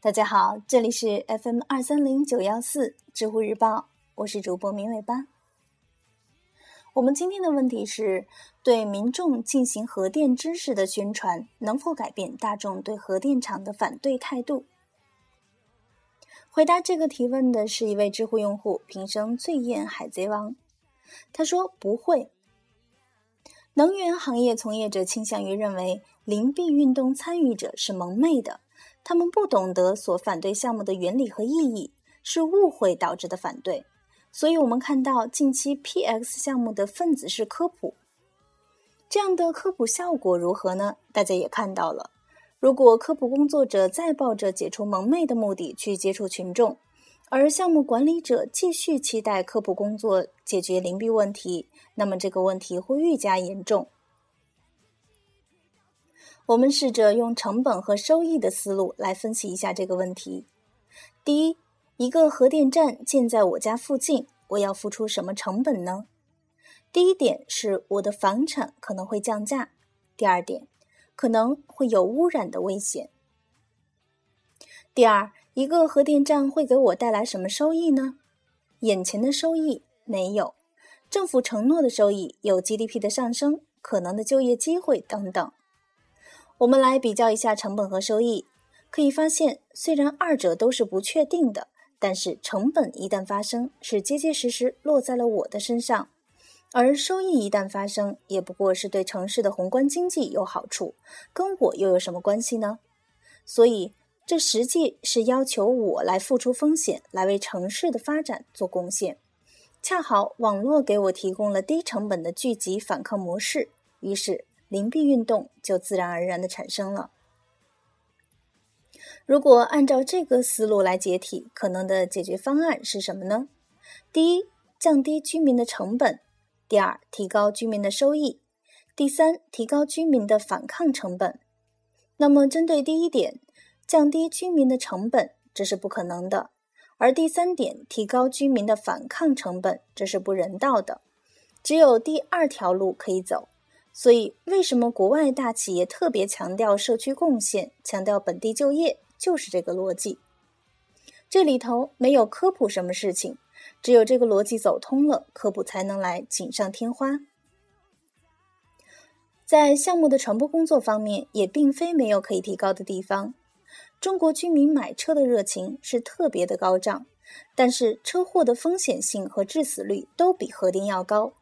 大家好，这里是 FM 二三零九幺四知乎日报，我是主播明尾巴。我们今天的问题是：对民众进行核电知识的宣传，能否改变大众对核电厂的反对态度？回答这个提问的是一位知乎用户，平生最厌海贼王。他说：“不会。”能源行业从业者倾向于认为，灵璧运动参与者是蒙昧的，他们不懂得所反对项目的原理和意义，是误会导致的反对。所以，我们看到近期 PX 项目的分子式科普，这样的科普效果如何呢？大家也看到了，如果科普工作者再抱着解除蒙昧的目的去接触群众。而项目管理者继续期待科普工作解决灵璧问题，那么这个问题会愈加严重。我们试着用成本和收益的思路来分析一下这个问题。第一，一个核电站建在我家附近，我要付出什么成本呢？第一点是我的房产可能会降价，第二点可能会有污染的危险。第二。一个核电站会给我带来什么收益呢？眼前的收益没有，政府承诺的收益有 GDP 的上升、可能的就业机会等等。我们来比较一下成本和收益，可以发现，虽然二者都是不确定的，但是成本一旦发生，是结结实实落在了我的身上；而收益一旦发生，也不过是对城市的宏观经济有好处，跟我又有什么关系呢？所以。这实际是要求我来付出风险，来为城市的发展做贡献。恰好网络给我提供了低成本的聚集反抗模式，于是灵璧运动就自然而然的产生了。如果按照这个思路来解体，可能的解决方案是什么呢？第一，降低居民的成本；第二，提高居民的收益；第三，提高居民的反抗成本。那么，针对第一点。降低居民的成本，这是不可能的；而第三点，提高居民的反抗成本，这是不人道的。只有第二条路可以走。所以，为什么国外大企业特别强调社区贡献、强调本地就业，就是这个逻辑。这里头没有科普什么事情，只有这个逻辑走通了，科普才能来锦上添花。在项目的传播工作方面，也并非没有可以提高的地方。中国居民买车的热情是特别的高涨，但是车祸的风险性和致死率都比核电要高。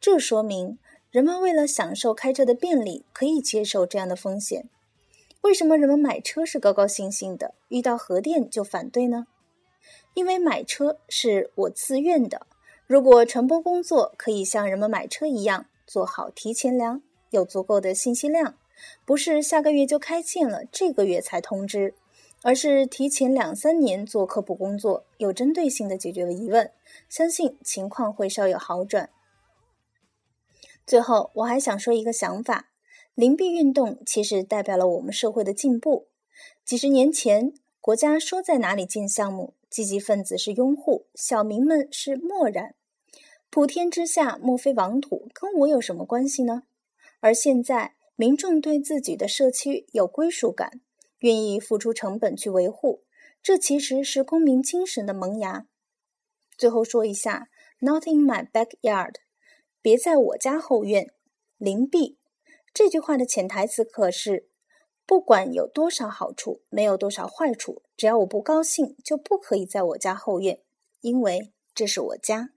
这说明人们为了享受开车的便利，可以接受这样的风险。为什么人们买车是高高兴兴的，遇到核电就反对呢？因为买车是我自愿的。如果传播工作可以像人们买车一样做好提前量，有足够的信息量。不是下个月就开建了，这个月才通知，而是提前两三年做科普工作，有针对性的解决了疑问，相信情况会稍有好转。最后，我还想说一个想法：灵璧运动其实代表了我们社会的进步。几十年前，国家说在哪里建项目，积极分子是拥护，小民们是漠然。普天之下莫非王土，跟我有什么关系呢？而现在。民众对自己的社区有归属感，愿意付出成本去维护，这其实是公民精神的萌芽。最后说一下，“Not in my backyard”，别在我家后院。灵璧这句话的潜台词可是：不管有多少好处，没有多少坏处，只要我不高兴，就不可以在我家后院，因为这是我家。